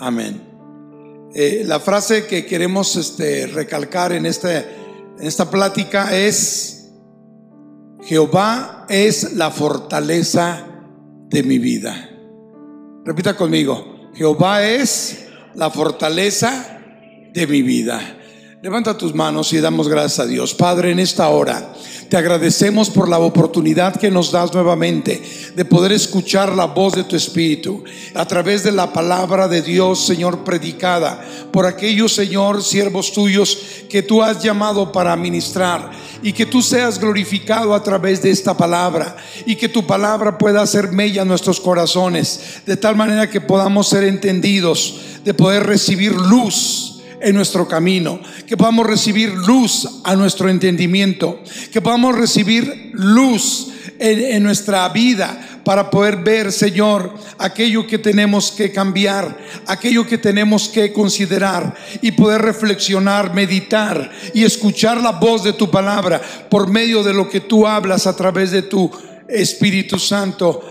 Amén. Eh, la frase que queremos este, recalcar en, este, en esta plática es, Jehová es la fortaleza de mi vida. Repita conmigo, Jehová es la fortaleza de mi vida. Levanta tus manos y damos gracias a Dios. Padre, en esta hora te agradecemos por la oportunidad que nos das nuevamente de poder escuchar la voz de tu Espíritu a través de la palabra de Dios, Señor, predicada por aquellos, Señor, siervos tuyos que tú has llamado para ministrar y que tú seas glorificado a través de esta palabra y que tu palabra pueda hacer mella en nuestros corazones de tal manera que podamos ser entendidos, de poder recibir luz en nuestro camino, que podamos recibir luz a nuestro entendimiento, que podamos recibir luz en, nuestra vida para poder ver, Señor, aquello que tenemos que cambiar, aquello que tenemos que considerar y poder reflexionar, meditar y escuchar la voz de tu palabra por medio de lo que tú hablas a través de tu Espíritu Santo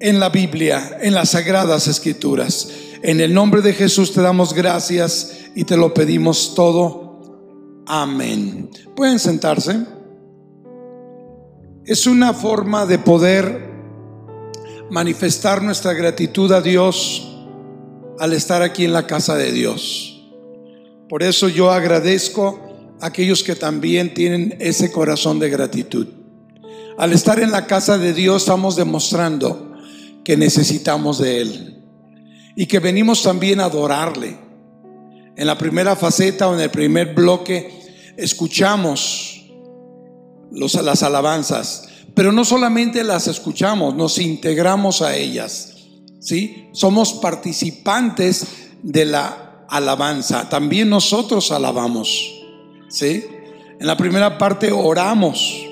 en la Biblia, en las sagradas escrituras. En el nombre de Jesús te damos gracias y te lo pedimos todo. Amén. Pueden sentarse. Es una forma de poder manifestar nuestra gratitud a Dios al estar aquí en la casa de Dios. Por eso yo agradezco a aquellos que también tienen ese corazón de gratitud. Al estar en la casa de Dios estamos demostrando que necesitamos de Él y que venimos también a adorarle. En la primera faceta o en el primer bloque escuchamos las alabanzas, pero no solamente las escuchamos, nos integramos a ellas. ¿sí? Somos participantes de la alabanza. También nosotros alabamos. ¿sí? En la primera parte oramos.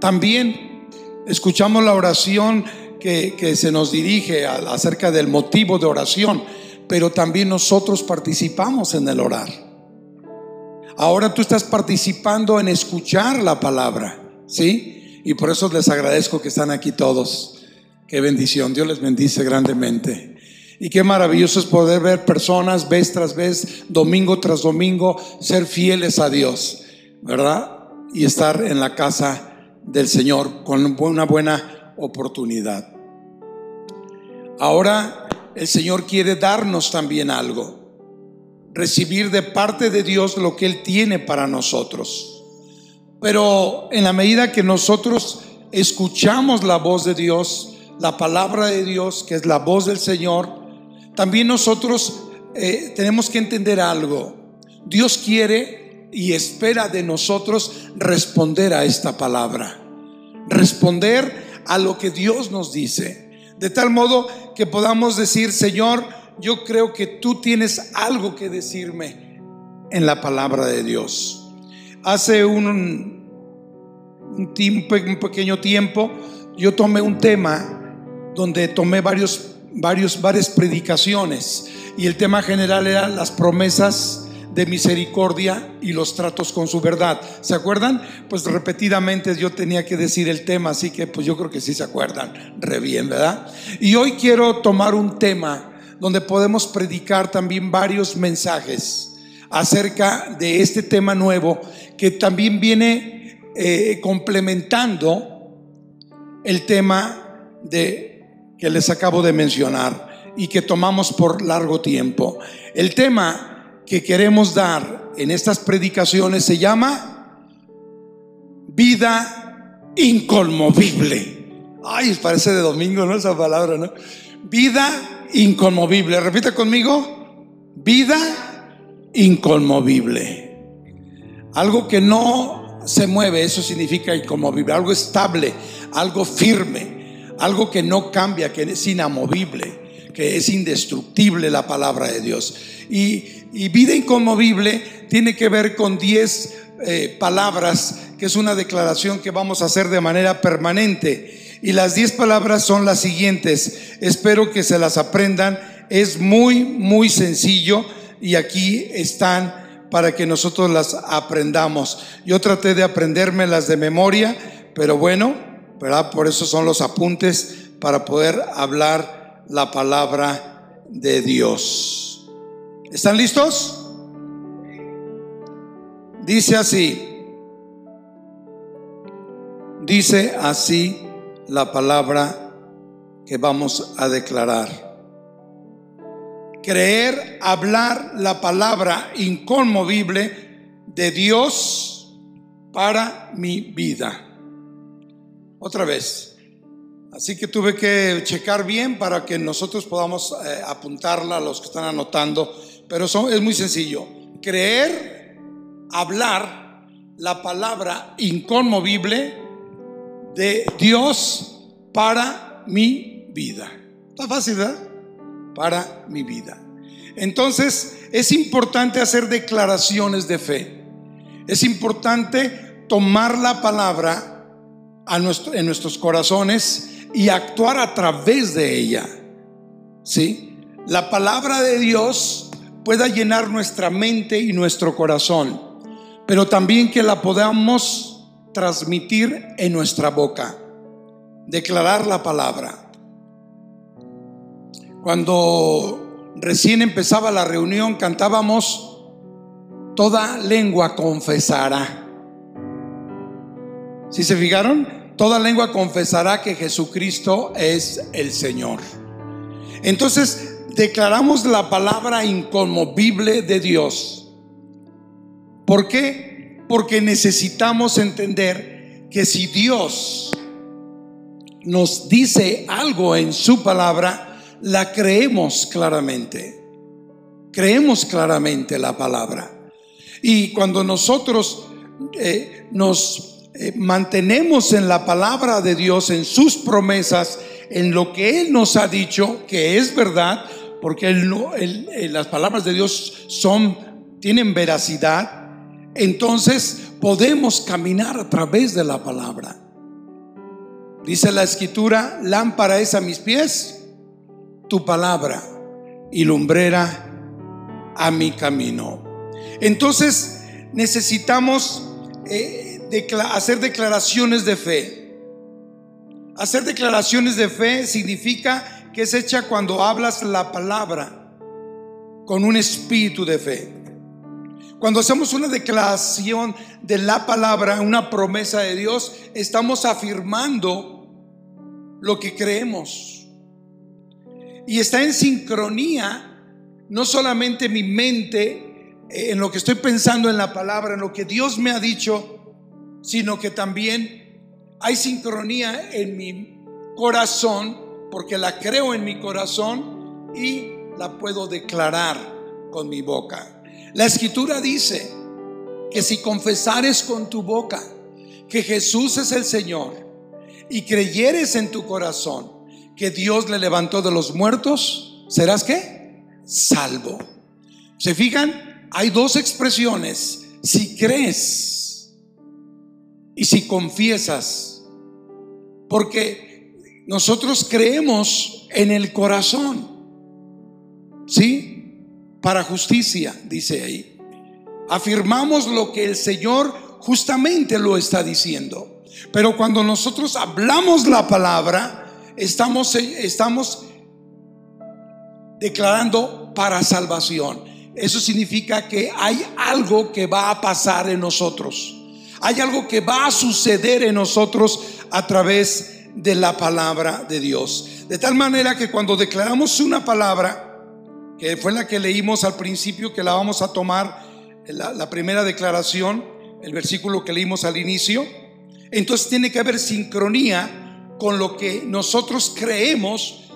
También escuchamos la oración que, se nos dirige acerca del motivo de oración, pero también nosotros participamos en el orar. Ahora tú estás participando en escuchar la palabra, ¿sí? Y por eso les agradezco que están aquí todos. Qué bendición, Dios les bendice grandemente. Y qué maravilloso es poder ver personas vez tras vez, domingo tras domingo, ser fieles a Dios, ¿verdad? Y estar en la casa del Señor con una buena oportunidad. Ahora el Señor quiere darnos también algo, recibir de parte de Dios lo que Él tiene para nosotros. Pero en la medida que nosotros escuchamos la voz de Dios, la palabra de Dios, que es la voz del Señor, también nosotros eh, tenemos que entender algo. Dios quiere y espera de nosotros responder a esta palabra, responder a lo que Dios nos dice. De tal modo que podamos decir, Señor, yo creo que tú tienes algo que decirme en la palabra de Dios. Hace un, un, tiempo, un pequeño tiempo yo tomé un tema donde tomé varios, varios, varias predicaciones y el tema general era las promesas de misericordia y los tratos con su verdad. ¿Se acuerdan? Pues repetidamente yo tenía que decir el tema, así que pues yo creo que sí se acuerdan, re bien, ¿verdad? Y hoy quiero tomar un tema donde podemos predicar también varios mensajes acerca de este tema nuevo que también viene eh, complementando el tema de que les acabo de mencionar y que tomamos por largo tiempo. El tema que queremos dar en estas predicaciones se llama vida inconmovible. Ay, parece de domingo, ¿no? Esa palabra, ¿no? Vida inconmovible. Repita conmigo. Vida inconmovible. Algo que no se mueve, eso significa inconmovible. Algo estable, algo firme, algo que no cambia, que es inamovible que es indestructible la palabra de Dios. Y, y vida inconmovible tiene que ver con 10 eh, palabras, que es una declaración que vamos a hacer de manera permanente. Y las 10 palabras son las siguientes. Espero que se las aprendan. Es muy, muy sencillo y aquí están para que nosotros las aprendamos. Yo traté de aprenderme las de memoria, pero bueno, ¿verdad? Por eso son los apuntes para poder hablar la palabra de Dios. ¿Están listos? Dice así, dice así la palabra que vamos a declarar. Creer, hablar la palabra inconmovible de Dios para mi vida. Otra vez. Así que tuve que checar bien para que nosotros podamos eh, apuntarla a los que están anotando. Pero es muy sencillo. Creer hablar la palabra inconmovible de Dios para mi vida. Está fácil, ¿verdad? Para mi vida. Entonces, es importante hacer declaraciones de fe. Es importante tomar la palabra en nuestros corazones y actuar a través de ella. ¿Sí? La palabra de Dios pueda llenar nuestra mente y nuestro corazón pero también que la podamos transmitir en nuestra boca, declarar la palabra. Cuando recién empezaba la reunión cantábamos, toda lengua confesará. ¿Sí se fijaron? Toda lengua confesará que Jesucristo es el Señor. Entonces, declaramos la palabra inconmovible de Dios ¿Por qué? Porque necesitamos entender que si Dios nos dice algo en su palabra, la creemos claramente. Creemos claramente la palabra. Y cuando nosotros eh, nos eh, mantenemos en la palabra de Dios, en sus promesas, en lo que Él nos ha dicho, que es verdad, porque eh, las palabras de Dios son, tienen veracidad, entonces podemos caminar a través de la palabra. Dice la escritura, lámpara es a mis pies tu palabra y lumbrera a mi camino. Entonces necesitamos eh, hacer declaraciones de fe. Hacer declaraciones de fe significa que es hecha cuando hablas la palabra con un espíritu de fe. Cuando hacemos una declaración de la palabra, una promesa de Dios, estamos afirmando lo que creemos. Y está en sincronía no solamente mi mente eh, en lo que estoy pensando en la palabra, en lo que Dios me ha dicho, sino que también hay sincronía en mi corazón, porque la creo en mi corazón y la puedo declarar con mi boca. La escritura dice que si confesares con tu boca que Jesús es el Señor y creyeres en tu corazón que Dios le levantó de los muertos, serás qué? Salvo. ¿Se fijan? Hay dos expresiones. Si crees y si confiesas. Porque nosotros creemos en el corazón. ¿Sí? para justicia, dice ahí. Afirmamos lo que el Señor justamente lo está diciendo. Pero cuando nosotros hablamos la palabra, estamos, estamos declarando para salvación. Eso significa que hay algo que va a pasar en nosotros. Hay algo que va a suceder en nosotros a través de la palabra de Dios. De tal manera que cuando declaramos una palabra, que fue la que leímos al principio, que la vamos a tomar, la, primera declaración, el versículo que leímos al inicio. Entonces tiene que haber sincronía con lo que nosotros creemos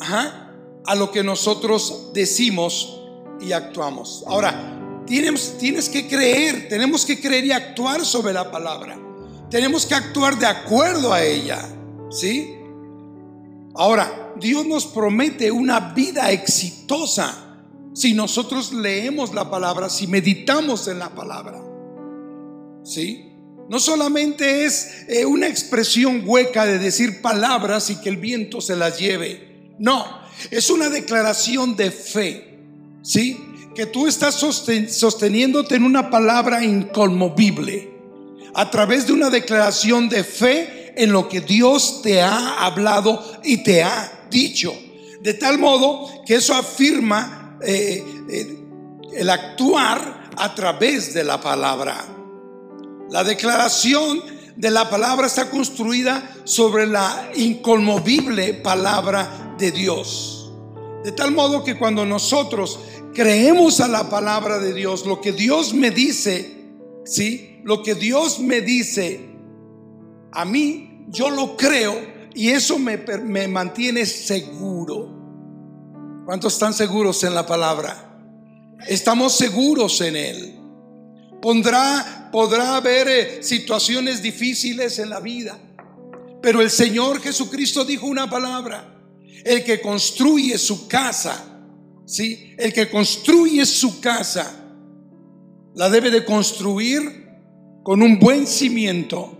a lo que nosotros decimos y actuamos. Ahora, tienes, tienes que creer, tenemos que creer y actuar sobre la palabra. Tenemos que actuar de acuerdo a ella, ¿sí? Ahora, Dios nos promete una vida exitosa si nosotros leemos la palabra, si meditamos en la palabra. ¿Sí? No solamente es eh, una expresión hueca de decir palabras y que el viento se las lleve. No, es una declaración de fe. ¿Sí? Que tú estás sosteniéndote en una palabra inconmovible a través de una declaración de fe en lo que Dios te ha hablado y te ha dicho. De tal modo que eso afirma eh, eh, el actuar a través de la palabra. La declaración de la palabra está construida sobre la inconmovible palabra de Dios. De tal modo que cuando nosotros creemos a la palabra de Dios, lo que Dios me dice, ¿sí? Lo que Dios me dice a mí, yo lo creo y eso me, me mantiene seguro. ¿Cuántos están seguros en la palabra? Estamos seguros en Él. Pondrá, podrá haber eh, situaciones difíciles en la vida, pero el Señor Jesucristo dijo una palabra. El que construye su casa, ¿sí? El que construye su casa, la debe de construir con un buen cimiento.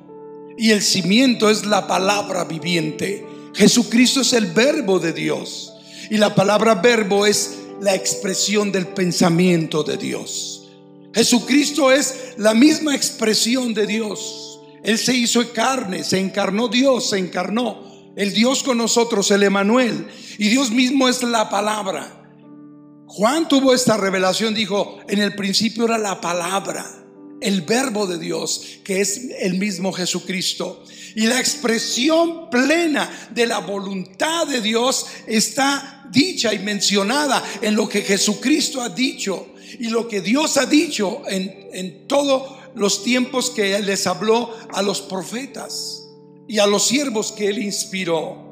Y el cimiento es la palabra viviente. Jesucristo es el verbo de Dios. Y la palabra verbo es la expresión del pensamiento de Dios. Jesucristo es la misma expresión de Dios. Él se hizo carne, se encarnó Dios, se encarnó. El Dios con nosotros, el Emanuel. Y Dios mismo es la palabra. Juan tuvo esta revelación, dijo, en el principio era la palabra, el verbo de Dios, que es el mismo Jesucristo. Y la expresión plena de la voluntad de Dios está dicha y mencionada en lo que Jesucristo ha dicho y lo que Dios ha dicho en, en todos los tiempos que Él les habló a los profetas y a los siervos que Él inspiró.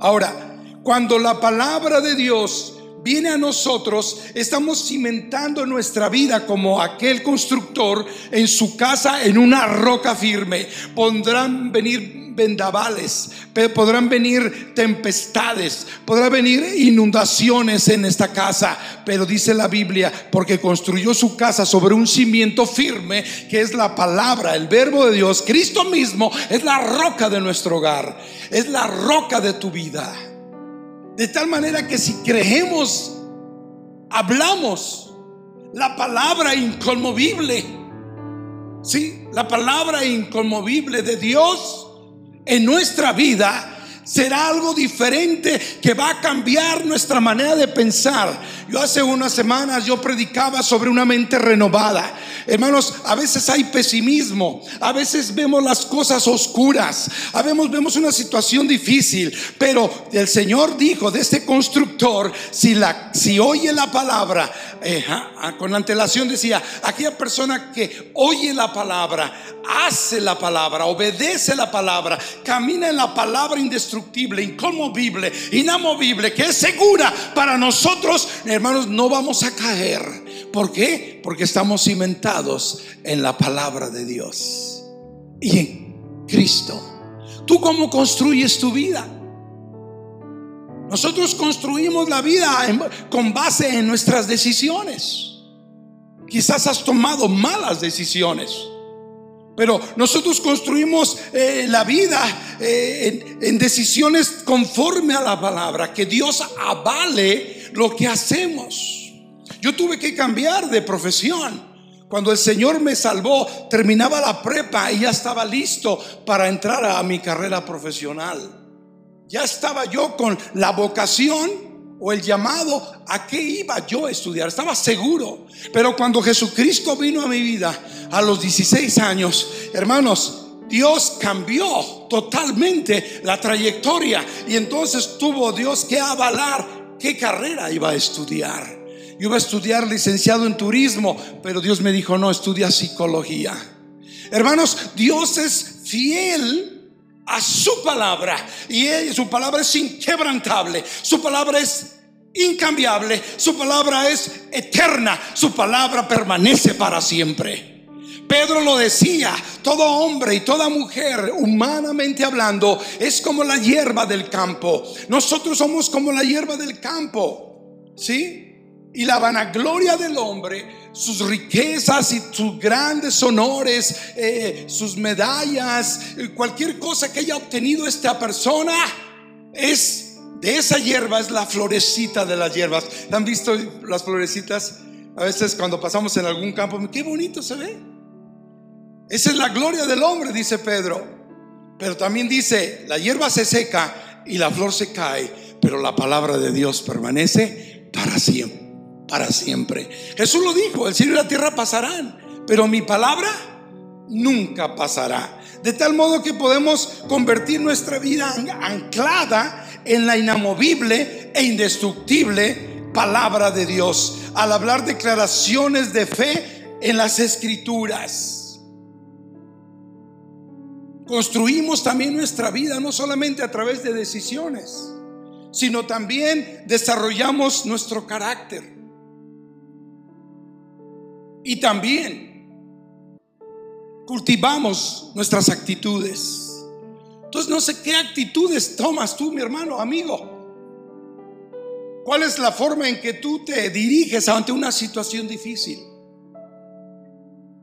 Ahora, cuando la palabra de Dios viene a nosotros, estamos cimentando nuestra vida como aquel constructor en su casa en una roca firme. Pondrán venir vendavales, podrán venir tempestades, podrán venir inundaciones en esta casa, pero dice la Biblia, porque construyó su casa sobre un cimiento firme, que es la palabra, el verbo de Dios, Cristo mismo es la roca de nuestro hogar, es la roca de tu vida. De tal manera que si creemos, hablamos la palabra inconmovible, sí, la palabra inconmovible de Dios, en nuestra vida será algo diferente que va a cambiar nuestra manera de pensar. Yo hace unas semanas yo predicaba sobre una mente renovada. Hermanos, a veces hay pesimismo, a veces vemos las cosas oscuras, a veces vemos una situación difícil, pero el Señor dijo de este constructor, si, la, si oye la palabra, eh, ah, con antelación decía, aquella persona que oye la palabra, hace la palabra, obedece la palabra, camina en la palabra indestructible, inconmovible, inamovible, que es segura para nosotros, hermanos, no vamos a caer. ¿Por qué? Porque estamos cimentados en la palabra de Dios y en Cristo. ¿Tú cómo construyes tu vida? Nosotros construimos la vida con base en nuestras decisiones. Quizás has tomado malas decisiones. Pero nosotros construimos eh, la vida eh, en, decisiones conforme a la palabra, que Dios avale lo que hacemos. Yo tuve que cambiar de profesión. Cuando el Señor me salvó, terminaba la prepa y ya estaba listo para entrar a mi carrera profesional. Ya estaba yo con la vocación o el llamado a qué iba yo a estudiar. Estaba seguro. Pero cuando Jesucristo vino a mi vida a los 16 años, hermanos, Dios cambió totalmente la trayectoria y entonces tuvo Dios que avalar qué carrera iba a estudiar. Yo iba a estudiar licenciado en turismo, pero Dios me dijo, no, estudia psicología. Hermanos, Dios es fiel a su palabra. Y su palabra es inquebrantable. Su palabra es incambiable. Su palabra es eterna. Su palabra permanece para siempre. Pedro lo decía, todo hombre y toda mujer, humanamente hablando, es como la hierba del campo. Nosotros somos como la hierba del campo, ¿sí? Y la vanagloria del hombre, sus riquezas y sus grandes honores, eh, sus medallas, eh, cualquier cosa que haya obtenido esta persona, es de esa hierba, es la florecita de las hierbas. ¿Han visto las florecitas? A veces cuando pasamos en algún campo, qué bonito se ve. Esa es la gloria del hombre, dice Pedro. Pero también dice, la hierba se seca y la flor se cae, pero la palabra de Dios permanece para siempre, para siempre. Jesús lo dijo, el cielo y la tierra pasarán, pero mi palabra nunca pasará. De tal modo que podemos convertir nuestra vida anclada en la inamovible e indestructible palabra de Dios al hablar declaraciones de fe en las escrituras. Construimos también nuestra vida no solamente a través de decisiones, sino también desarrollamos nuestro carácter. Y también cultivamos nuestras actitudes. Entonces no sé qué actitudes tomas tú, mi hermano, amigo. ¿Cuál es la forma en que tú te diriges ante una situación difícil?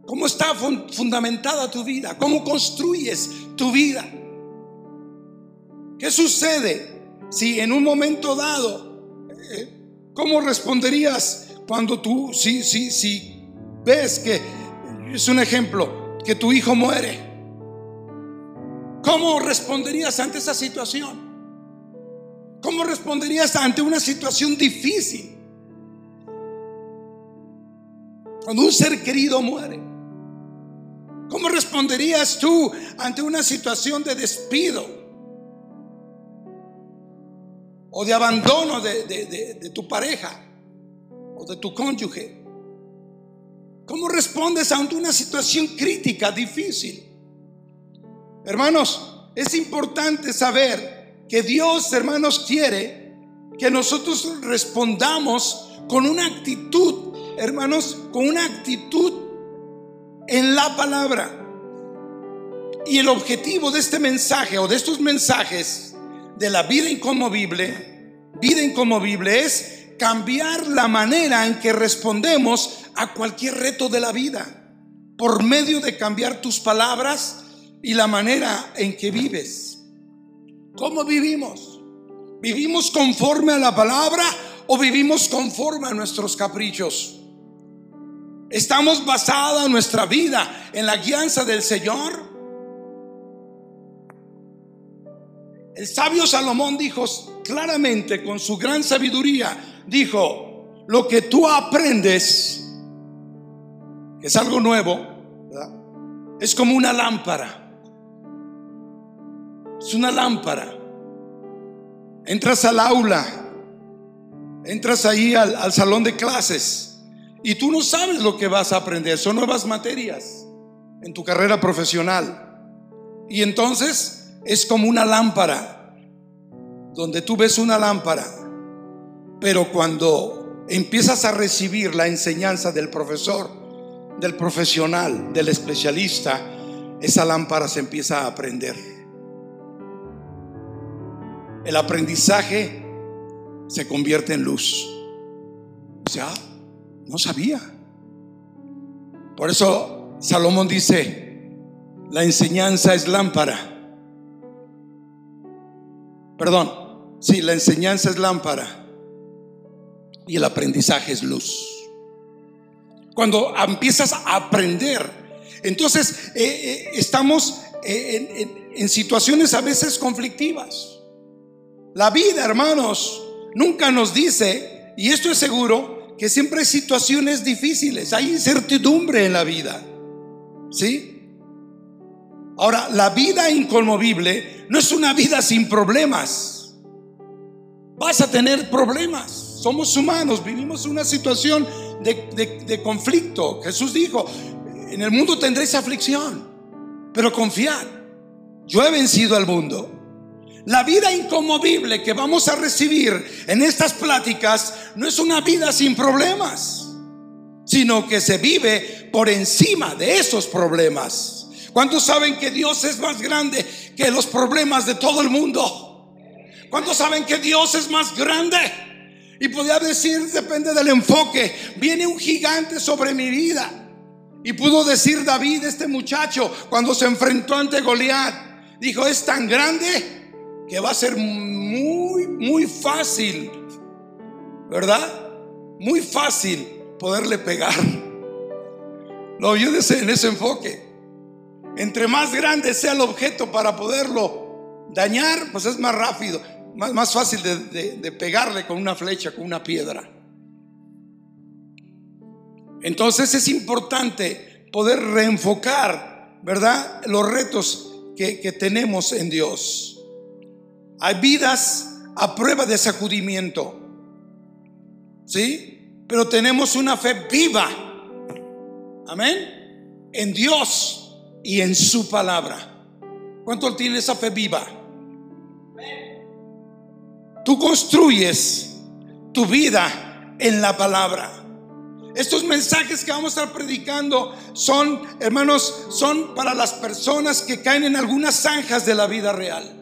¿Cómo está fundamentada tu vida? ¿Cómo construyes tu vida? ¿Qué sucede si en un momento dado, eh, cómo responderías cuando tú, si, si, si ves que, es un ejemplo, que tu hijo muere? ¿Cómo responderías ante esa situación? ¿Cómo responderías ante una situación difícil? Cuando un ser querido muere. ¿Cómo responderías tú ante una situación de despido o de abandono de, tu pareja o de tu cónyuge? ¿Cómo respondes ante una situación crítica, difícil? Hermanos, es importante saber que Dios, hermanos, quiere que nosotros respondamos con una actitud, hermanos, con una actitud en la palabra. Y el objetivo de este mensaje o de estos mensajes de la vida inconmovible, vida inconmovible es cambiar la manera en que respondemos a cualquier reto de la vida por medio de cambiar tus palabras y la manera en que vives. ¿Cómo vivimos? ¿Vivimos conforme a la palabra o vivimos conforme a nuestros caprichos? ¿Estamos basada nuestra vida en la guianza del Señor? El sabio Salomón dijo claramente con su gran sabiduría, dijo, lo que tú aprendes, es algo nuevo, es como una lámpara. Es una lámpara. Entras al aula, entras ahí al, al salón de clases y tú no sabes lo que vas a aprender, son nuevas materias en tu carrera profesional. Y entonces es como una lámpara, donde tú ves una lámpara, pero cuando empiezas a recibir la enseñanza del profesor, del profesional, del especialista, esa lámpara se empieza a aprender. El aprendizaje se convierte en luz. O sea, no sabía. Por eso Salomón dice, la enseñanza es lámpara. Perdón, sí, la enseñanza es lámpara y el aprendizaje es luz. Cuando empiezas a aprender, entonces eh, eh, estamos eh, en situaciones a veces conflictivas. La vida, hermanos, nunca nos dice, y esto es seguro, que siempre hay situaciones difíciles, hay incertidumbre en la vida. ¿Sí? Ahora, la vida inconmovible no es una vida sin problemas. Vas a tener problemas. Somos humanos, vivimos una situación de, conflicto. Jesús dijo, en el mundo tendréis aflicción, pero confiad, yo he vencido al mundo. La vida inconmovible que vamos a recibir en estas pláticas no es una vida sin problemas, sino que se vive por encima de esos problemas. ¿Cuántos saben que Dios es más grande que los problemas de todo el mundo? ¿Cuántos saben que Dios es más grande? Y podía decir, depende del enfoque, viene un gigante sobre mi vida. Y pudo decir David, este muchacho, cuando se enfrentó ante Goliat, dijo, es tan grande que va a ser muy, muy fácil, ¿verdad? Muy fácil poderle pegar. Lo oyó en ese enfoque. Entre más grande sea el objeto para poderlo dañar, pues es más rápido, más, más fácil de, de pegarle con una flecha, con una piedra. Entonces es importante poder reenfocar, ¿verdad? Los retos que, que, tenemos en Dios. Hay vidas a prueba de sacudimiento, ¿sí? Pero tenemos una fe viva, amén, en Dios y en su palabra. ¿Cuánto tiene esa fe viva? Tú construyes tu vida en la palabra. Estos mensajes que vamos a estar predicando son, hermanos, son para las personas que caen en algunas zanjas de la vida real.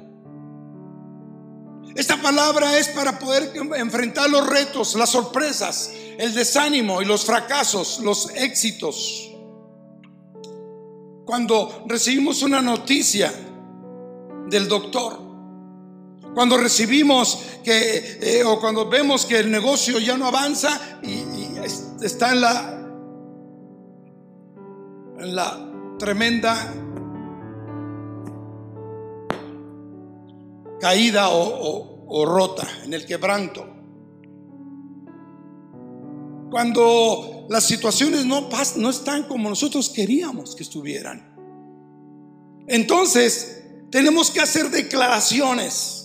Esta palabra es para poder enfrentar los retos, las sorpresas, el desánimo y los fracasos, los éxitos. Cuando recibimos una noticia del doctor, cuando recibimos que, eh, o cuando vemos que el negocio ya no avanza y, está en la, en la tremenda caída o, rota, en el quebranto. Cuando las situaciones no, no están como nosotros queríamos que estuvieran. Entonces, tenemos que hacer declaraciones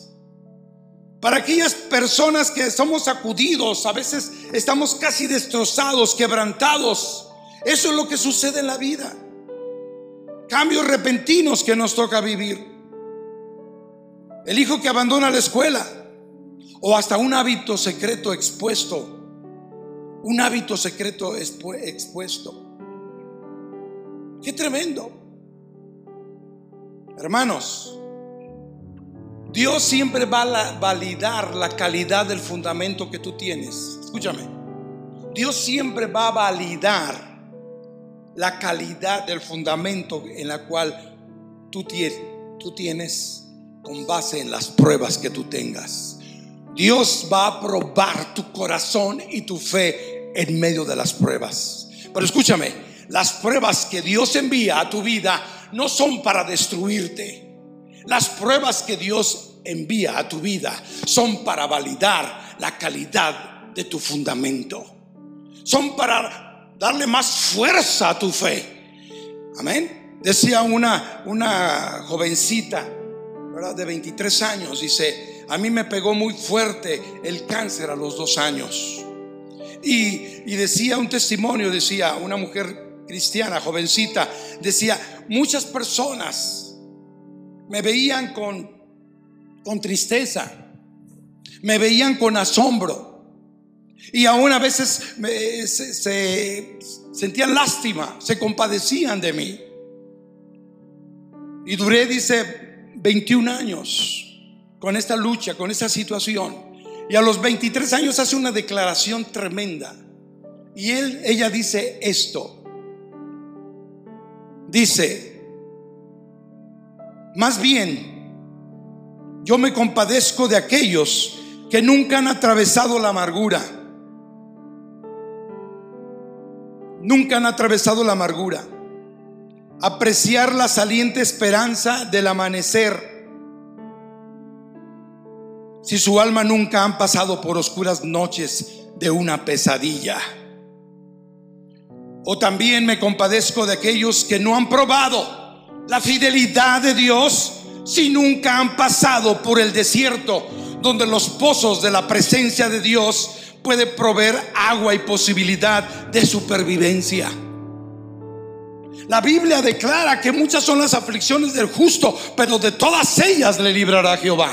para aquellas personas que somos sacudidos, a veces estamos casi destrozados, quebrantados. Eso es lo que sucede en la vida. Cambios repentinos que nos toca vivir. El hijo que abandona la escuela o hasta un hábito secreto expuesto. Un hábito secreto expuesto. Qué tremendo. Hermanos, Dios siempre va a validar la calidad del fundamento que tú tienes. Escúchame. Dios siempre va a validar la calidad del fundamento en la cual tú tienes, con base en las pruebas que tú tengas. Dios va a probar tu corazón y tu fe en medio de las pruebas. Pero escúchame, las pruebas que Dios envía a tu vida no son para destruirte. Las pruebas que Dios envía a tu vida son para validar la calidad de tu fundamento. Son para darle más fuerza a tu fe. Amén. Decía una, una jovencita de 23 años, dice, a mí me pegó muy fuerte el cáncer a los dos años. Y, y decía un testimonio, decía una mujer cristiana, jovencita, decía, muchas personas me veían con, con tristeza, me veían con asombro y aún a veces se, sentían lástima, se compadecían de mí. Y duré, dice, 21 años con esta lucha, con esta situación. Y a los 23 años hace una declaración tremenda. Y él, ella dice esto. Dice, más bien, yo me compadezco de aquellos que nunca han atravesado la amargura. Nunca han atravesado la amargura. Apreciar la saliente esperanza del amanecer. Si su alma nunca han pasado por oscuras noches de una pesadilla. O también me compadezco de aquellos que no han probado la fidelidad de Dios si nunca han pasado por el desierto donde los pozos de la presencia de Dios puede proveer agua y posibilidad de supervivencia. La Biblia declara que muchas son las aflicciones del justo, pero de todas ellas le librará Jehová.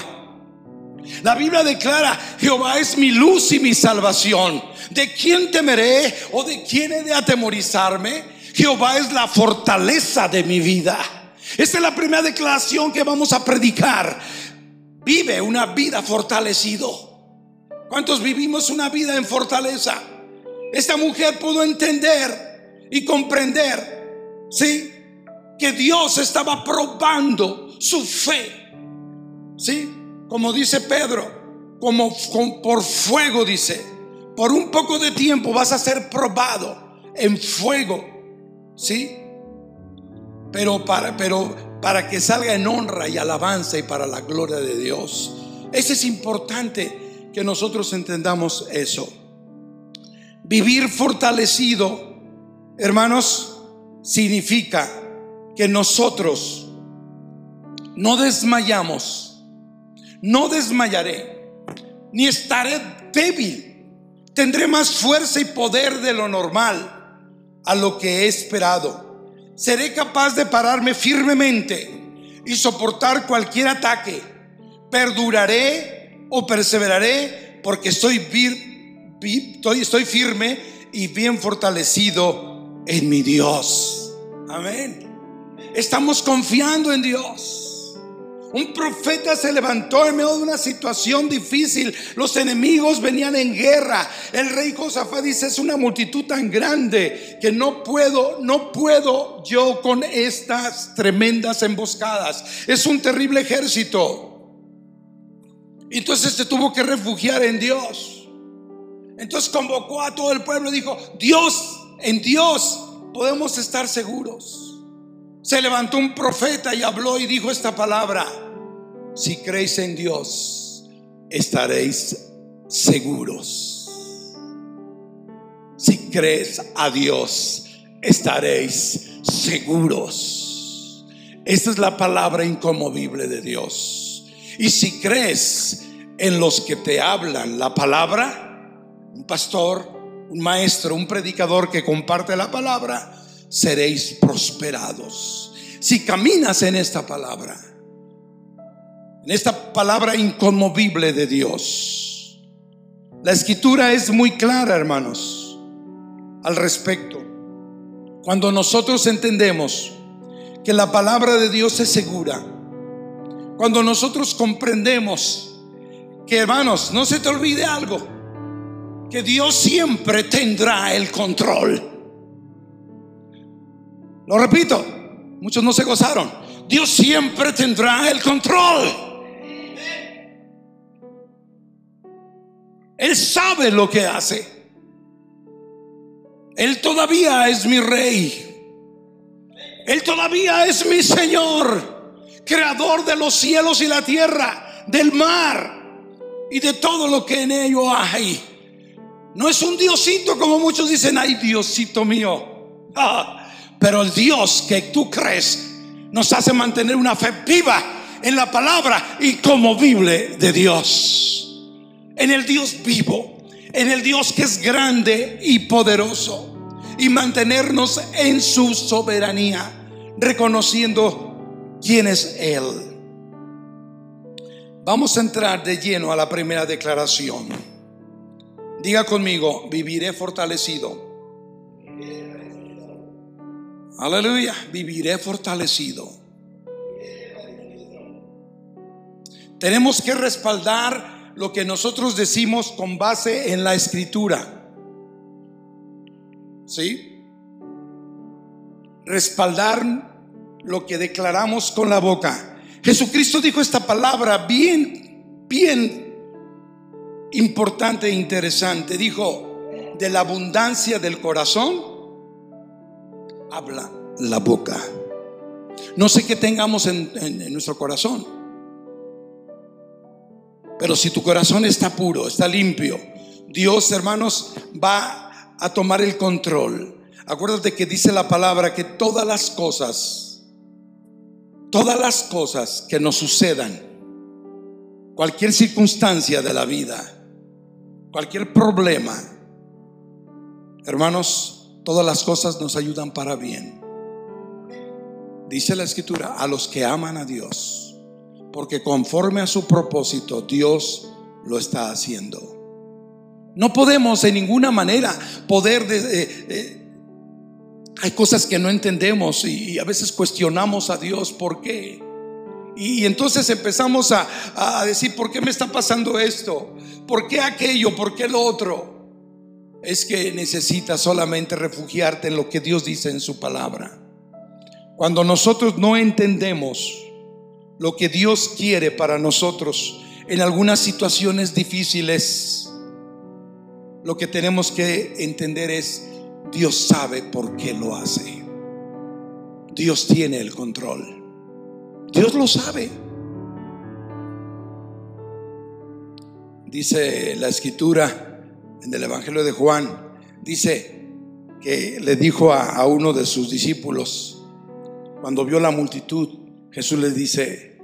La Biblia declara, Jehová es mi luz y mi salvación. ¿De quién temeré o de quién he de atemorizarme? Jehová es la fortaleza de mi vida. Esta es la primera declaración que vamos a predicar. Vive una vida fortalecido. ¿Cuántos vivimos una vida en fortaleza? Esta mujer pudo entender y comprender, ¿sí? Que Dios estaba probando su fe. ¿Sí? Como dice Pedro, como por fuego dice, por un poco de tiempo vas a ser probado en fuego. ¿Sí? Pero para, pero para que salga en honra y alabanza y para la gloria de Dios. Ese es importante que nosotros entendamos eso. Vivir fortalecido, hermanos, significa que nosotros no desmayamos, no desmayaré, ni estaré débil. Tendré más fuerza y poder de lo normal a lo que he esperado. Seré capaz de pararme firmemente y soportar cualquier ataque. Perduraré o perseveraré porque estoy, firme y bien fortalecido en mi Dios. Amén. Estamos confiando en Dios. Un profeta se levantó en medio de una situación difícil. Los enemigos venían en guerra. El rey Josafat dice, es una multitud tan grande que no puedo, no puedo yo con estas tremendas emboscadas. Es un terrible ejército. Entonces se tuvo que refugiar en Dios. Entonces convocó a todo el pueblo y dijo, Dios, en Dios podemos estar seguros. Se levantó un profeta y habló y dijo esta palabra, si creéis en Dios, estaréis seguros. Si crees a Dios, estaréis seguros. Esta es la palabra inconmovible de Dios. Y si crees en los que te hablan la palabra, un pastor, un maestro, un predicador que comparte la palabra, seréis prosperados. Si caminas en esta palabra, en esta palabra inconmovible de Dios. La escritura es muy clara, hermanos, al respecto. Cuando nosotros entendemos que la palabra de Dios es segura, cuando nosotros comprendemos que, hermanos, no se te olvide algo, que Dios siempre tendrá el control. Lo repito, muchos no se gozaron. Dios siempre tendrá el control. Él sabe lo que hace. Él todavía es mi rey. Él todavía es mi Señor creador de los cielos y la tierra, del mar y de todo lo que en ello hay. No es un diosito como muchos dicen, ay diosito mío. Ah, pero el Dios que tú crees nos hace mantener una fe viva en la palabra incomovible de Dios. En el Dios vivo, en el Dios que es grande y poderoso. Y mantenernos en su soberanía, reconociendo quién es Él. Vamos a entrar de lleno a la primera declaración. Diga conmigo, viviré fortalecido. Aleluya, viviré fortalecido. Tenemos que respaldar lo que nosotros decimos con base en la escritura. ¿Sí? Respaldar lo que declaramos con la boca. Jesucristo dijo esta palabra bien, bien importante e interesante. Dijo, de la abundancia del corazón, habla la boca. No sé qué tengamos en, en nuestro corazón, pero si tu corazón está puro, está limpio, Dios, hermanos, va a tomar el control. Acuérdate que dice la palabra que todas las cosas todas las cosas que nos sucedan, cualquier circunstancia de la vida, cualquier problema, hermanos, todas las cosas nos ayudan para bien. Dice la escritura, a los que aman a Dios, porque conforme a su propósito Dios lo está haciendo. No podemos en ninguna manera poder hay cosas que no entendemos y, a veces cuestionamos a Dios por qué. Y, entonces empezamos a, a decir, ¿por qué me está pasando esto? ¿Por qué aquello? ¿Por qué lo otro? Es que necesitas solamente refugiarte en lo que Dios dice en su palabra. Cuando nosotros no entendemos lo que Dios quiere para nosotros en algunas situaciones difíciles, lo que tenemos que entender es Dios sabe por qué lo hace. Dios tiene el control. Dios lo sabe. Dice la escritura en el Evangelio de Juan, dice que le dijo a, uno de sus discípulos, cuando vio la multitud, Jesús le dice,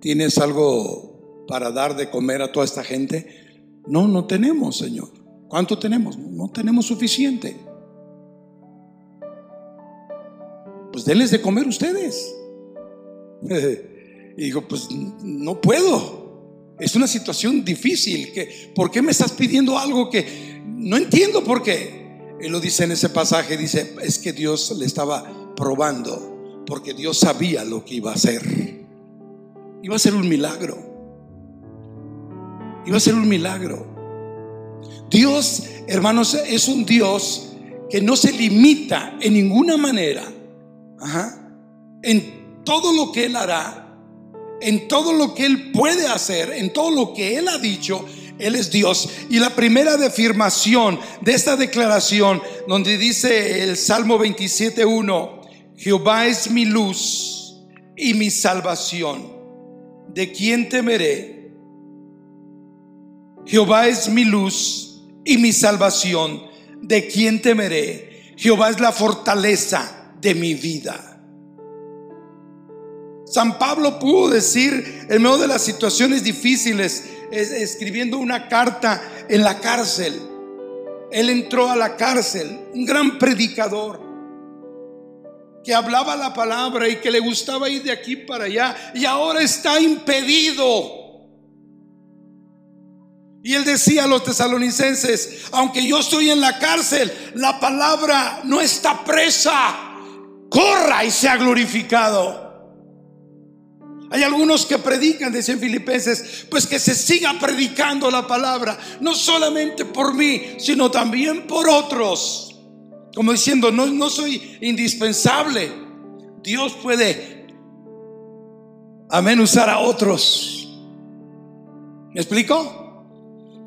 ¿tienes algo para dar de comer a toda esta gente? No, no tenemos, Señor. ¿Cuánto tenemos? No tenemos suficiente. Pues denles de comer ustedes. y digo, pues no puedo. Es una situación difícil. Que, ¿Por qué me estás pidiendo algo que no entiendo por qué? Él lo dice en ese pasaje, dice, es que Dios le estaba probando, porque Dios sabía lo que iba a hacer. Iba a ser un milagro. Iba a ser un milagro. Dios, hermanos, es un Dios que no se limita en ninguna manera en todo lo que Él hará, en todo lo que Él puede hacer, en todo lo que Él ha dicho. Él es Dios. Y la primera afirmación de esta declaración, donde dice el Salmo 27.1, Jehová es mi luz y mi salvación. ¿De quién temeré? Jehová es mi luz y mi salvación. ¿De quién temeré? Jehová es la fortaleza de mi vida. San Pablo pudo decir en medio de las situaciones difíciles, escribiendo una carta en la cárcel. Él entró a la cárcel, un gran predicador que hablaba la palabra y que le gustaba ir de aquí para allá y ahora está impedido y él decía a los tesalonicenses, aunque yo estoy en la cárcel, la palabra no está presa, corra y sea glorificado. Hay algunos que predican, decían filipenses, pues que se siga predicando la palabra, no solamente por mí, sino también por otros. Como diciendo, no, no soy indispensable. Dios puede, amén, usar a otros. ¿Me explico?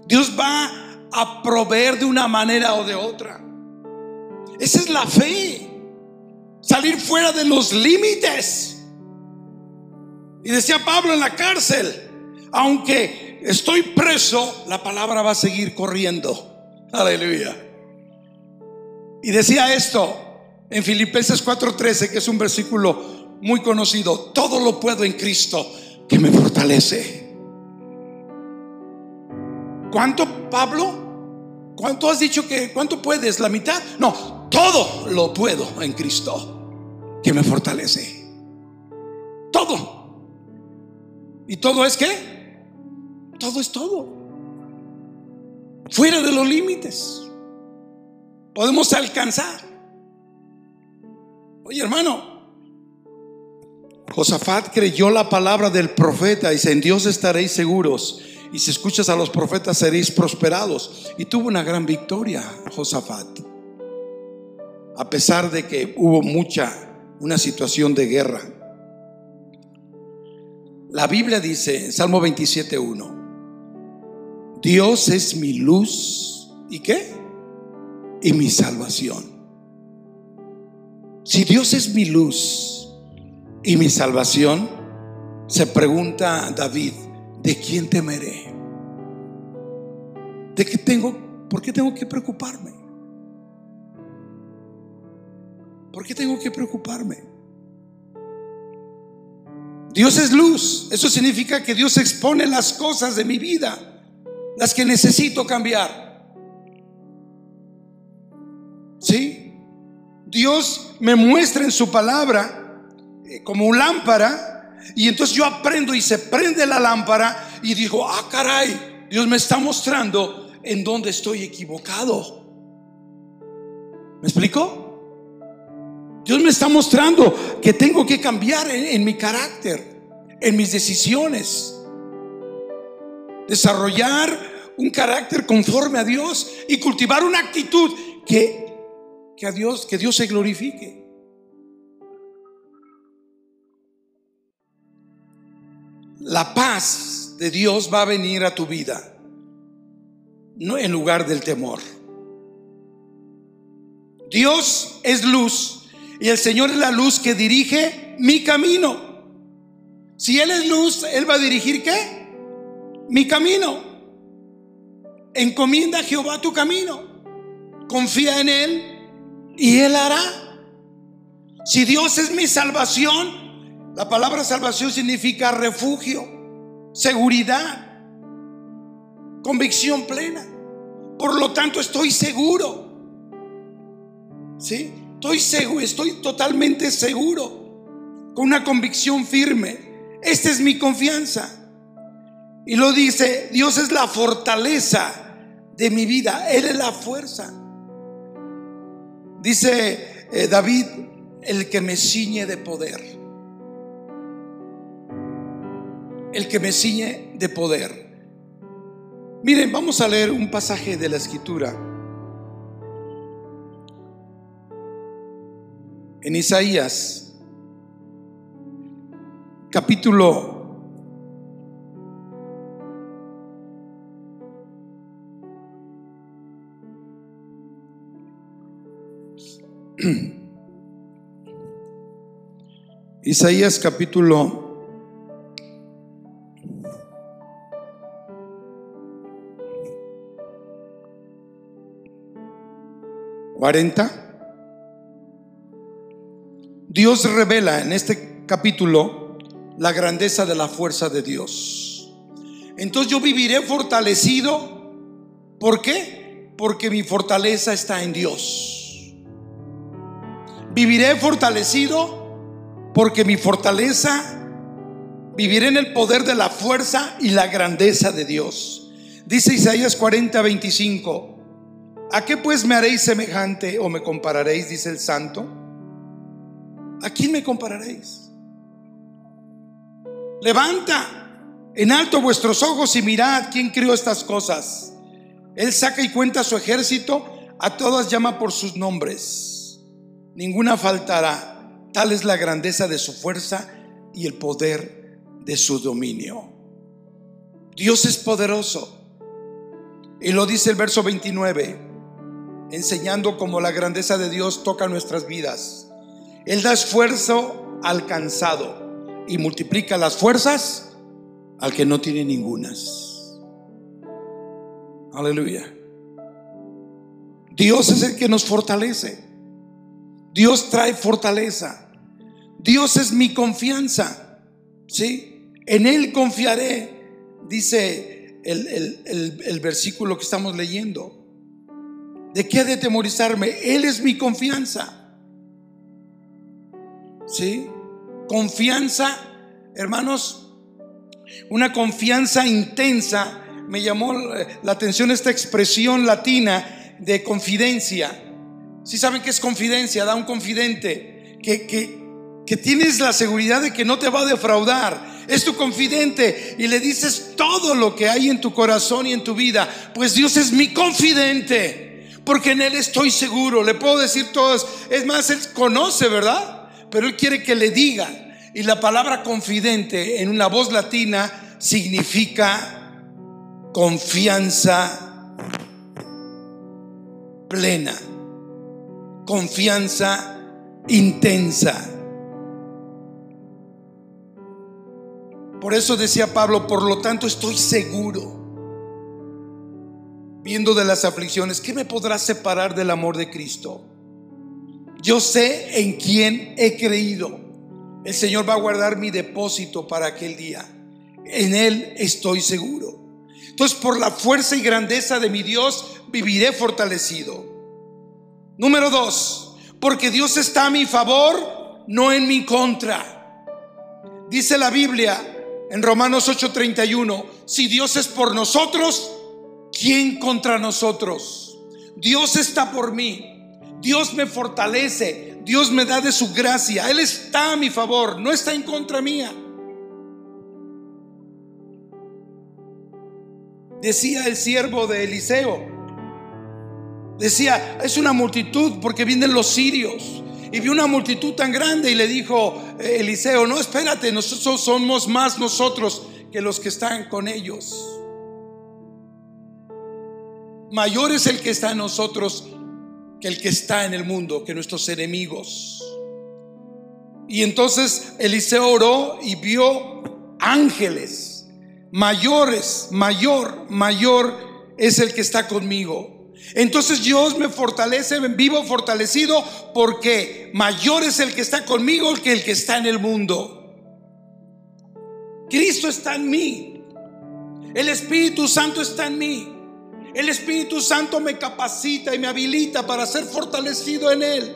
Dios va a proveer de una manera o de otra. Esa es la fe. Salir fuera de los límites. Y decía Pablo en la cárcel, aunque estoy preso, la palabra va a seguir corriendo. Aleluya. Y decía esto en Filipenses 4:13, que es un versículo muy conocido, todo lo puedo en Cristo que me fortalece. ¿Cuánto, Pablo? ¿Cuánto has dicho que, cuánto puedes? ¿La mitad? No, todo lo puedo en Cristo, que me fortalece. Todo. ¿Y todo es qué? Todo es todo. Fuera de los límites. Podemos alcanzar. Oye, hermano, Josafat creyó la palabra del profeta y dice, en Dios estaréis seguros y si escuchas a los profetas seréis prosperados. Y tuvo una gran victoria Josafat. A pesar de que hubo mucha, una situación de guerra. La Biblia dice Salmo 27.1, Dios es mi luz y qué? Y mi salvación. Si Dios es mi luz y mi salvación, se pregunta David, ¿de quién temeré? ¿De qué tengo? ¿Por qué tengo que preocuparme? ¿Por qué tengo que preocuparme? Dios es luz. Eso significa que Dios expone las cosas de mi vida, las que necesito cambiar. ¿Sí? Dios me muestra en su palabra eh, como un lámpara y entonces yo aprendo y se prende la lámpara y digo, ah, caray, Dios me está mostrando en dónde estoy equivocado. ¿Me explico? Dios me está mostrando que tengo que cambiar en, mi carácter, en mis decisiones. Desarrollar un carácter conforme a Dios y cultivar una actitud que, que a Dios, que Dios se glorifique. La paz de Dios va a venir a tu vida, no en lugar del temor. Dios es luz y el Señor es la luz que dirige mi camino. Si Él es luz, Él va a dirigir qué? Mi camino. Encomienda a Jehová tu camino. Confía en Él y Él hará. Si Dios es mi salvación, la palabra salvación significa refugio, seguridad, convicción plena. Por lo tanto, estoy seguro. ¿Sí? Estoy seguro, estoy totalmente seguro, con una convicción firme. Esta es mi confianza. Y lo dice, Dios es la fortaleza de mi vida. Él es la fuerza. Dice eh, David, el que me ciñe de poder. El que me ciñe de poder. Miren, vamos a leer un pasaje de la escritura. En Isaías, capítulo Isaías capítulo cuarenta. Dios revela en este capítulo la grandeza de la fuerza de Dios. Entonces yo viviré fortalecido. ¿Por qué? Porque mi fortaleza está en Dios. Viviré fortalecido porque mi fortaleza, viviré en el poder de la fuerza y la grandeza de Dios. Dice Isaías 40, 25. ¿A qué pues me haréis semejante o me compararéis? Dice el santo. ¿A quién me compararéis? Levanta en alto vuestros ojos y mirad quién creó estas cosas. Él saca y cuenta su ejército, a todas llama por sus nombres ninguna faltará. Tal es la grandeza de su fuerza y el poder de su dominio. Dios es poderoso. Y lo dice el verso 29, enseñando cómo la grandeza de Dios toca nuestras vidas. Él da esfuerzo al cansado y multiplica las fuerzas al que no tiene ningunas. Aleluya. Dios es el que nos fortalece. Dios trae fortaleza. Dios es mi confianza. ¿Sí? En Él confiaré, dice el, versículo que estamos leyendo. ¿De qué ha de temorizarme? Él es mi confianza. ¿Sí? Confianza, hermanos, una confianza intensa. Me llamó la atención esta expresión latina de confidencia. Si saben que es confidencia, da un confidente que, que, que tienes la seguridad de que no te va a defraudar. Es tu confidente y le dices todo lo que hay en tu corazón y en tu vida. Pues Dios es mi confidente, porque en Él estoy seguro. Le puedo decir todas. Es más, Él conoce, ¿verdad? Pero Él quiere que le diga. Y la palabra confidente en una voz latina significa confianza plena confianza intensa. Por eso decía Pablo, por lo tanto estoy seguro, viendo de las aflicciones, ¿qué me podrá separar del amor de Cristo? Yo sé en quién he creído. El Señor va a guardar mi depósito para aquel día. En Él estoy seguro. Entonces, por la fuerza y grandeza de mi Dios, viviré fortalecido. Número dos, porque Dios está a mi favor, no en mi contra. Dice la Biblia en Romanos 8:31, si Dios es por nosotros, ¿quién contra nosotros? Dios está por mí. Dios me fortalece, Dios me da de su gracia, Él está a mi favor, no está en contra mía. Decía el siervo de Eliseo, decía, es una multitud porque vienen los sirios. Y vio una multitud tan grande y le dijo eh, Eliseo, no, espérate, nosotros somos más nosotros que los que están con ellos. Mayor es el que está en nosotros que el que está en el mundo, que nuestros enemigos. Y entonces Eliseo oró y vio ángeles mayores, mayor, mayor es el que está conmigo. Entonces Dios me fortalece, vivo fortalecido porque mayor es el que está conmigo que el que está en el mundo. Cristo está en mí. El Espíritu Santo está en mí. El Espíritu Santo me capacita y me habilita para ser fortalecido en Él.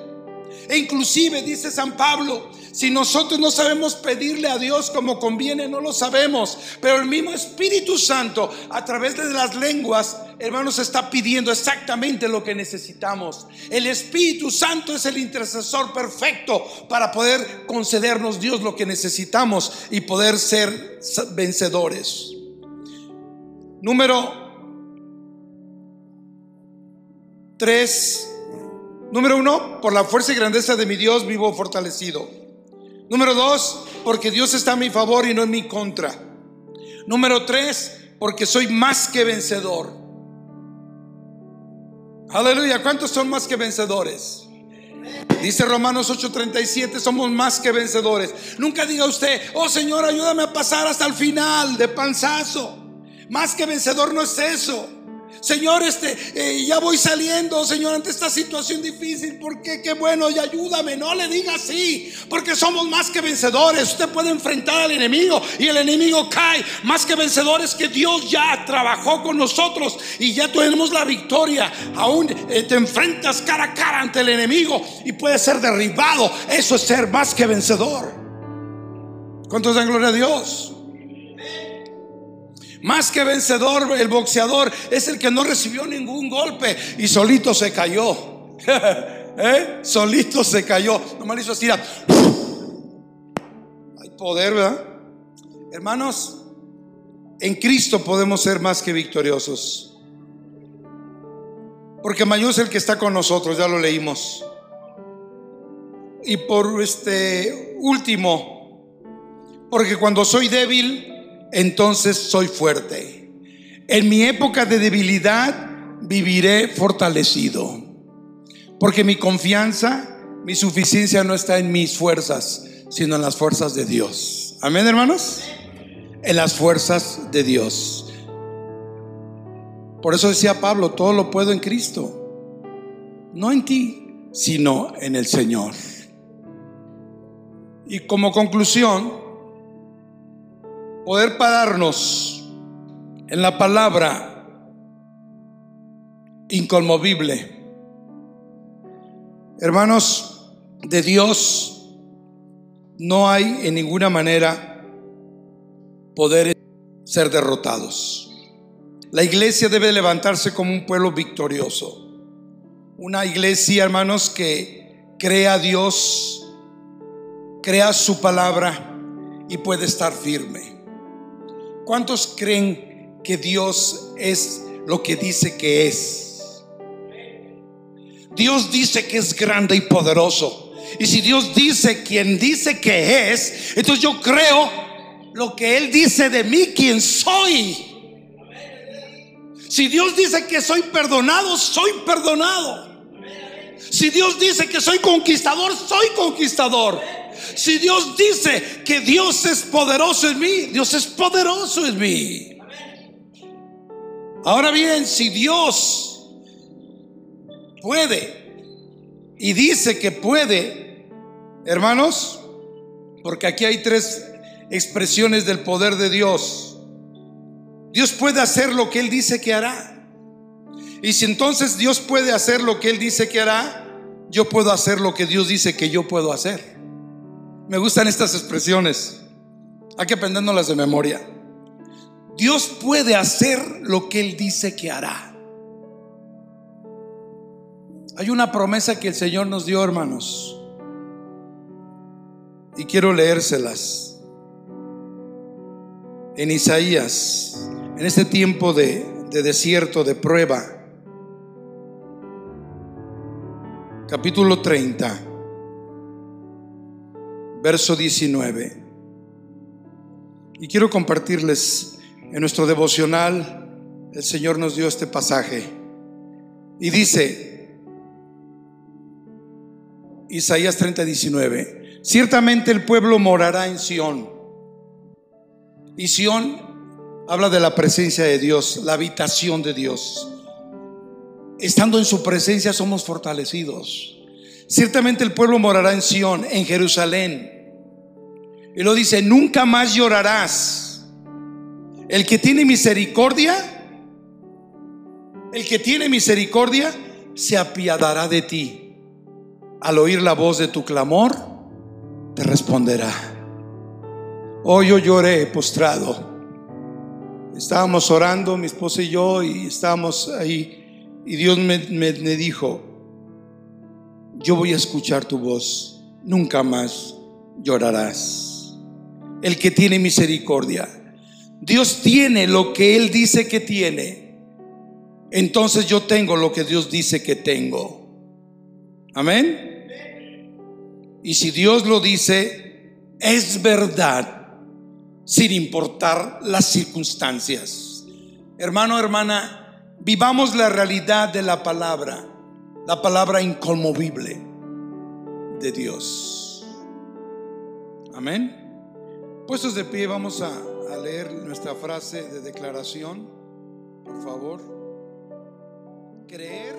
E inclusive dice San Pablo, si nosotros no sabemos pedirle a Dios como conviene, no lo sabemos. Pero el mismo Espíritu Santo, a través de las lenguas, hermanos, está pidiendo exactamente lo que necesitamos. El Espíritu Santo es el intercesor perfecto para poder concedernos Dios lo que necesitamos y poder ser vencedores. Número 3. Número uno, por la fuerza y grandeza de mi Dios vivo fortalecido. Número dos, porque Dios está a mi favor y no en mi contra. Número tres, porque soy más que vencedor. Aleluya, ¿cuántos son más que vencedores? Dice Romanos 8:37, somos más que vencedores. Nunca diga usted, oh Señor, ayúdame a pasar hasta el final de panzazo. Más que vencedor no es eso. Señor, este, eh, ya voy saliendo, Señor, ante esta situación difícil. Porque qué bueno, y ayúdame. No le diga así, porque somos más que vencedores. Usted puede enfrentar al enemigo y el enemigo cae. Más que vencedores que Dios ya trabajó con nosotros y ya tenemos la victoria. Aún eh, te enfrentas cara a cara ante el enemigo y puede ser derribado. Eso es ser más que vencedor. ¿Cuántos dan gloria a Dios? Más que vencedor, el boxeador es el que no recibió ningún golpe y solito se cayó. ¿Eh? Solito se cayó. Nomás hizo así. Hay poder, ¿verdad? Hermanos, en Cristo podemos ser más que victoriosos. Porque mayor es el que está con nosotros, ya lo leímos. Y por este último, porque cuando soy débil, entonces soy fuerte. En mi época de debilidad viviré fortalecido. Porque mi confianza, mi suficiencia no está en mis fuerzas, sino en las fuerzas de Dios. Amén, hermanos. En las fuerzas de Dios. Por eso decía Pablo, todo lo puedo en Cristo. No en ti, sino en el Señor. Y como conclusión, poder pararnos en la palabra inconmovible. Hermanos, de Dios no hay en ninguna manera poder ser derrotados. La iglesia debe levantarse como un pueblo victorioso. Una iglesia, hermanos, que crea a Dios, crea su palabra y puede estar firme. ¿Cuántos creen que Dios es lo que dice que es? Dios dice que es grande y poderoso. Y si Dios dice quien dice que es, entonces yo creo lo que Él dice de mí, quien soy. Si Dios dice que soy perdonado, soy perdonado. Si Dios dice que soy conquistador, soy conquistador. Si Dios dice que Dios es poderoso en mí, Dios es poderoso en mí. Ahora bien, si Dios puede y dice que puede, hermanos, porque aquí hay tres expresiones del poder de Dios. Dios puede hacer lo que Él dice que hará. Y si entonces Dios puede hacer lo que Él dice que hará, yo puedo hacer lo que Dios dice que yo puedo hacer. Me gustan estas expresiones. Hay que aprendernos de memoria. Dios puede hacer lo que Él dice que hará. Hay una promesa que el Señor nos dio, hermanos. Y quiero leérselas. En Isaías, en este tiempo de, de desierto, de prueba. Capítulo 30, verso 19. Y quiero compartirles en nuestro devocional, el Señor nos dio este pasaje. Y dice, Isaías 30, 19, ciertamente el pueblo morará en Sión. Y Sión habla de la presencia de Dios, la habitación de Dios. Estando en su presencia somos fortalecidos. Ciertamente el pueblo morará en Sión, en Jerusalén. Y lo dice, nunca más llorarás. El que tiene misericordia, el que tiene misericordia, se apiadará de ti. Al oír la voz de tu clamor, te responderá. Hoy oh, yo lloré postrado. Estábamos orando, mi esposa y yo, y estábamos ahí. Y Dios me, me dijo, yo voy a escuchar tu voz, nunca más llorarás el que tiene misericordia. Dios tiene lo que Él dice que tiene. Entonces yo tengo lo que Dios dice que tengo. Amén. Y si Dios lo dice, es verdad, sin importar las circunstancias. Hermano, hermana, vivamos la realidad de la palabra, la palabra inconmovible de Dios. Amén. Puestos de pie, vamos a, leer nuestra frase de declaración, por favor. Creer